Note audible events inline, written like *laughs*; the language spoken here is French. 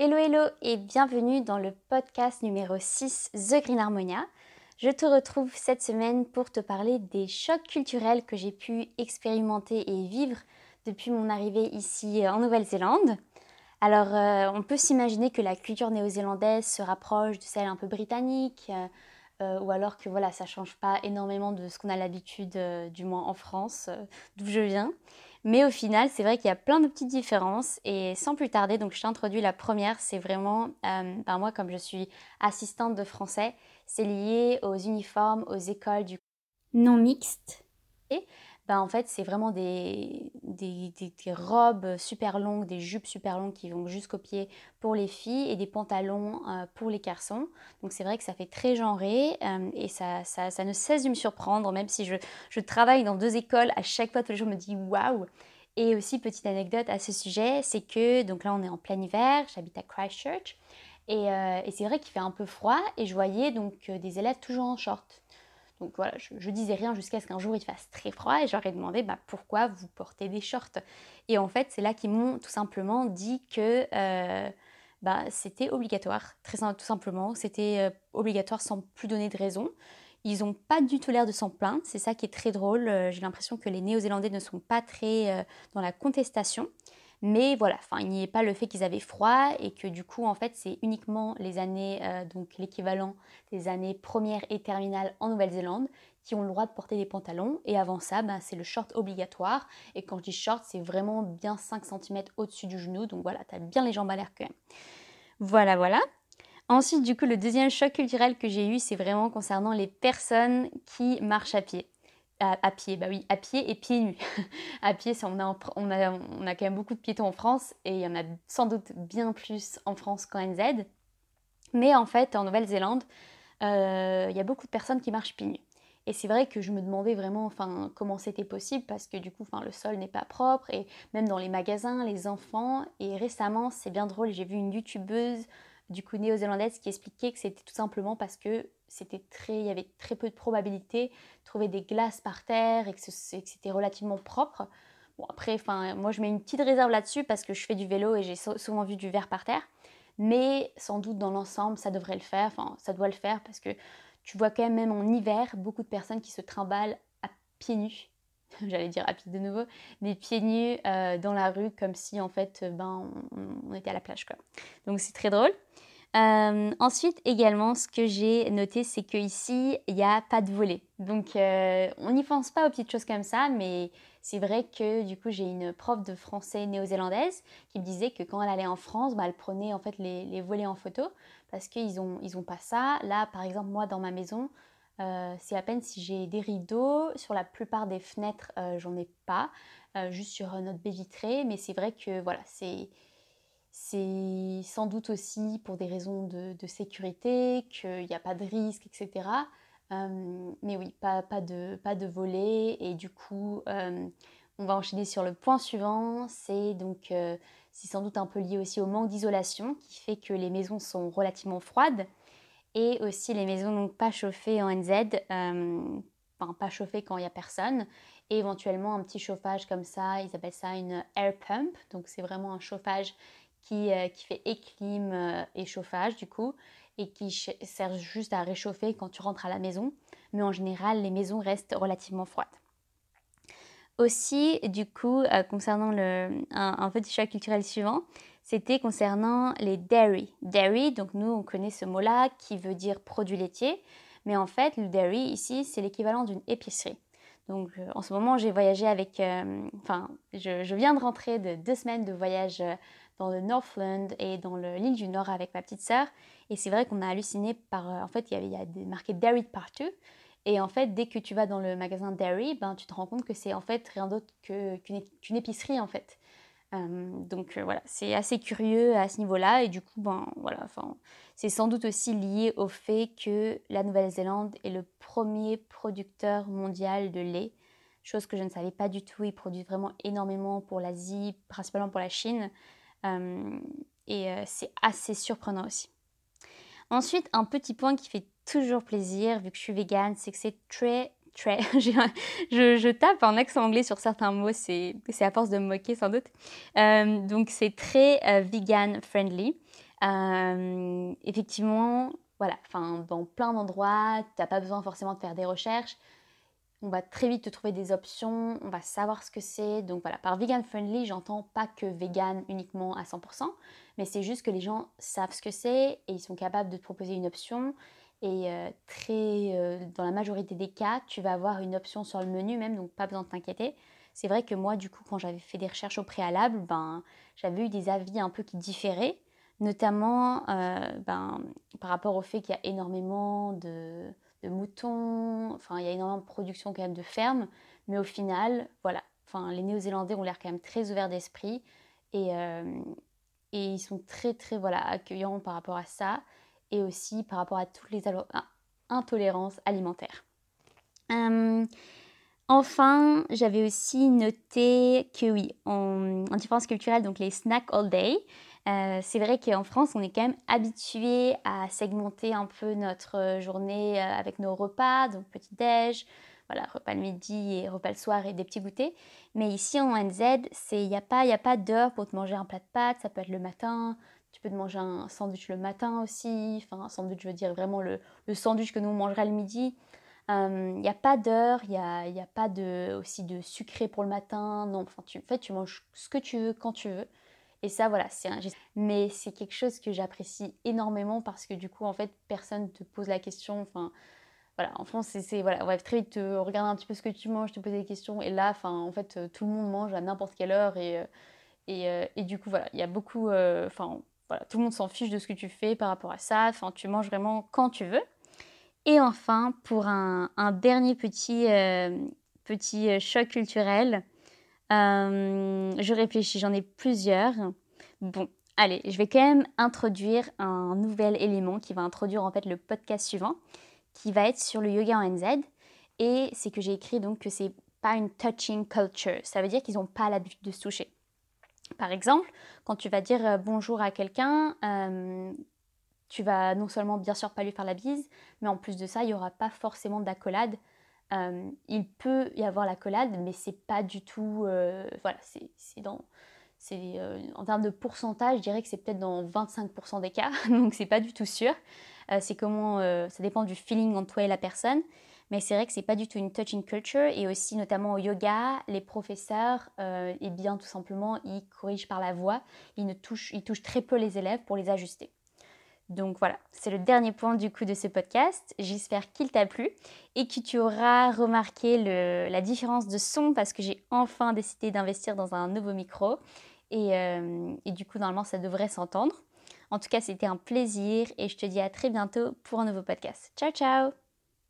Hello hello et bienvenue dans le podcast numéro 6 The Green Harmonia. Je te retrouve cette semaine pour te parler des chocs culturels que j'ai pu expérimenter et vivre depuis mon arrivée ici en Nouvelle-Zélande. Alors euh, on peut s'imaginer que la culture néo-zélandaise se rapproche de celle un peu britannique euh, euh, ou alors que voilà ça change pas énormément de ce qu'on a l'habitude du moins en France d'où je viens. Mais au final, c'est vrai qu'il y a plein de petites différences. Et sans plus tarder, donc je t'introduis la première, c'est vraiment, euh, ben moi comme je suis assistante de français, c'est lié aux uniformes, aux écoles du non mixte. Et ben en fait, c'est vraiment des, robes super longues, des jupes super longues qui vont jusqu'aux pieds pour les filles et des pantalons euh, pour les garçons. Donc c'est vrai que ça fait très genré euh, et ça, ça, ça, ne cesse de me surprendre, même si je, je, travaille dans deux écoles, à chaque fois tous les jours je me dis waouh. Et aussi, petite anecdote à ce sujet, c'est que, donc là on est en plein hiver, j'habite à Christchurch, et, euh, et c'est vrai qu'il fait un peu froid, et je voyais donc des élèves toujours en short. Donc voilà, je, disais rien jusqu'à ce qu'un jour il fasse très froid et j'aurais demandé bah, pourquoi vous portez des shorts? Et en fait, c'est là qu'ils m'ont tout simplement dit que euh, bah, c'était obligatoire, très tout simplement. C'était euh, obligatoire sans plus donner de raison. Ils n'ont pas du tout l'air de s'en plaindre, c'est ça qui est très drôle. Euh, j'ai l'impression que les Néo-Zélandais ne sont pas très dans la contestation. Mais voilà, enfin, il n'y est pas le fait qu'ils avaient froid et que du coup, en fait, c'est uniquement les années, euh, donc l'équivalent des années première et terminale en Nouvelle-Zélande, qui ont le droit de porter des pantalons. Et avant ça, ben, c'est le short obligatoire. Et quand je dis short, c'est vraiment bien 5 cm au-dessus du genou. Donc voilà, tu as bien les jambes à l'air quand même. Voilà, voilà. Ensuite, du coup, le deuxième choc culturel que j'ai eu, c'est vraiment concernant les personnes qui marchent à pied. À, pied, bah oui, à pied et pieds nus. *laughs* à pied, on a, quand même beaucoup de piétons en France et il y en a sans doute bien plus en France qu'en NZ. Mais en fait, en Nouvelle-Zélande, euh, il y a beaucoup de personnes qui marchent pieds nus. Et c'est vrai que je me demandais vraiment enfin, comment c'était possible parce que du coup enfin, le sol n'est pas propre et même dans les magasins, les enfants. Et récemment, c'est bien drôle, j'ai vu une youtubeuse du coup néo-zélandaise qui expliquait que c'était tout simplement parce que c'était très, il y avait très peu de probabilité de trouver des glaces par terre et que c'était relativement propre. Bon après, enfin moi je mets une petite réserve là-dessus parce que je fais du vélo et j'ai souvent vu du verre par terre. Mais sans doute dans l'ensemble ça devrait le faire, enfin ça doit le faire parce que tu vois quand même même en hiver beaucoup de personnes qui se trimballent à pieds nus *laughs* j'allais dire pied de nouveau, des pieds nus euh, dans la rue comme si en fait ben, on, était à la plage quoi. Donc c'est très drôle. Euh, ensuite, également, ce que j'ai noté, c'est qu'ici, il n'y a pas de volet. Donc, euh, on n'y pense pas aux petites choses comme ça, mais c'est vrai que du coup, j'ai une prof de français néo-zélandaise qui me disait que quand elle allait en France, bah, elle prenait en fait les, volets en photo parce qu'ils n'ont ils ont pas ça. Là, par exemple, moi, dans ma maison, euh, c'est à peine si j'ai des rideaux. Sur la plupart des fenêtres, j'en ai pas, juste sur notre baie vitrée. Mais c'est vrai que voilà, c'est sans doute aussi pour des raisons de, sécurité, qu'il n'y a pas de risque, etc. Euh, mais oui, pas, de, pas volet. Et du coup, euh, on va enchaîner sur le point suivant. C'est donc, euh, c'est sans doute un peu lié aussi au manque d'isolation qui fait que les maisons sont relativement froides. Et aussi les maisons donc pas chauffées en NZ, enfin pas chauffées quand il n'y a personne. Et éventuellement un petit chauffage comme ça, ils appellent ça une air pump. Donc c'est vraiment un chauffage euh, qui, fait éclim euh, et chauffage du coup, et qui sert juste à réchauffer quand tu rentres à la maison. Mais en général, les maisons restent relativement froides. Aussi, du coup, euh, concernant le, un, petit choc culturel suivant, c'était concernant les dairy. Dairy, donc nous, on connaît ce mot-là qui veut dire produit laitier, mais en fait, le dairy ici, c'est l'équivalent d'une épicerie. Donc en ce moment, j'ai voyagé avec, enfin, je, viens de rentrer de deux semaines de voyage dans le Northland et dans l'île du Nord avec ma petite sœur. Et c'est vrai qu'on a halluciné par. Euh, en fait, il y, avait, il y a des marqués Dairy partout. Et en fait, dès que tu vas dans le magasin Dairy, ben, tu te rends compte que c'est en fait rien d'autre qu'une épicerie en fait. Euh, donc euh, voilà, c'est assez curieux à ce niveau-là. Et du coup, ben, voilà, c'est sans doute aussi lié au fait que la Nouvelle-Zélande est le premier producteur mondial de lait. Chose que je ne savais pas du tout. Ils produisent vraiment énormément pour l'Asie, principalement pour la Chine. Euh, et c'est assez surprenant aussi. Ensuite, un petit point qui fait toujours plaisir, vu que je suis végane, c'est que c'est très, *laughs* je, tape en accent anglais sur certains mots, c'est à force de me moquer sans doute. Euh, donc c'est très euh, vegan friendly. Euh, effectivement, voilà, enfin dans plein d'endroits, tu n'as pas besoin forcément de faire des recherches. On va très vite te trouver des options, on va savoir ce que c'est. Donc voilà, par vegan friendly, j'entends pas que vegan uniquement à 100%, mais c'est juste que les gens savent ce que c'est et ils sont capables de te proposer une option et euh, très, euh, dans la majorité des cas, tu vas avoir une option sur le menu même, donc pas besoin de t'inquiéter. C'est vrai que moi, du coup, quand j'avais fait des recherches au préalable, ben, j'avais eu des avis un peu qui différaient, notamment euh, ben, par rapport au fait qu'il y a énormément de, moutons, enfin, il y a énormément de production quand même de fermes, mais au final, voilà, enfin, les Néo-Zélandais ont l'air quand même très ouverts d'esprit. Et, et ils sont très, très voilà, accueillants par rapport à ça et aussi par rapport à toutes les intolérances alimentaires. Hum, enfin, j'avais aussi noté que oui, en, différence culturelle, donc les snacks all day, euh, c'est vrai qu'en France, on est quand même habitué à segmenter un peu notre journée euh, avec nos repas, donc petit-déj, voilà, repas le midi et repas le soir et des petits goûters. Mais ici en NZ, il n'y a pas, a pas d'heure pour te manger un plat de pâtes, ça peut être le matin, tu peux te manger un sandwich le matin aussi. Enfin, un sandwich, je veux dire vraiment le, sandwich que nous on mangerait le midi. Il euh, n'y a pas d'heure, il n'y a, a, pas de, aussi de sucré pour le matin. Non, enfin, tu, en fait, tu manges ce que tu veux quand tu veux. Et ça, voilà, c'est un Mais c'est quelque chose que j'apprécie énormément parce que du coup, en fait, personne te pose la question. Enfin, voilà, en France, c'est, voilà, ouais, très vite, euh, regarder un petit peu ce que tu manges, te poser des questions. Et là, enfin, en fait, euh, tout le monde mange à n'importe quelle heure. Et, et, et, du coup, voilà, il y a beaucoup, enfin, voilà, tout le monde s'en fiche de ce que tu fais par rapport à ça. Enfin, tu manges vraiment quand tu veux. Et enfin, pour un, dernier petit, euh, petit euh, choc culturel, euh, je réfléchis, j'en ai plusieurs. Bon, allez, je vais quand même introduire un nouvel élément qui va introduire en fait le podcast suivant, qui va être sur le yoga en NZ. Et c'est que j'ai écrit donc que c'est pas une touching culture. Ça veut dire qu'ils n'ont pas l'habitude de se toucher. Par exemple, quand tu vas dire euh, bonjour à quelqu'un, euh, tu vas non seulement bien sûr pas lui faire la bise, mais en plus de ça, il n'y aura pas forcément d'accolade. Euh, il peut y avoir l'accolade, mais c'est pas du tout. voilà, c'est dans. en termes de pourcentage, je dirais que c'est peut-être dans 25% des cas, *laughs* donc c'est pas du tout sûr. c'est comment. ça dépend du feeling entre toi et la personne. Mais c'est vrai que c'est pas du tout une touching culture et aussi notamment au yoga, les professeurs, euh, eh bien tout simplement, ils corrigent par la voix, ils, ne touchent, ils très peu les élèves pour les ajuster. Donc voilà, c'est le dernier point du coup de ce podcast. J'espère qu'il t'a plu et que tu auras remarqué la différence de son parce que j'ai enfin décidé d'investir dans un nouveau micro et, euh, et du coup normalement ça devrait s'entendre. En tout cas, c'était un plaisir et je te dis à très bientôt pour un nouveau podcast. Ciao ciao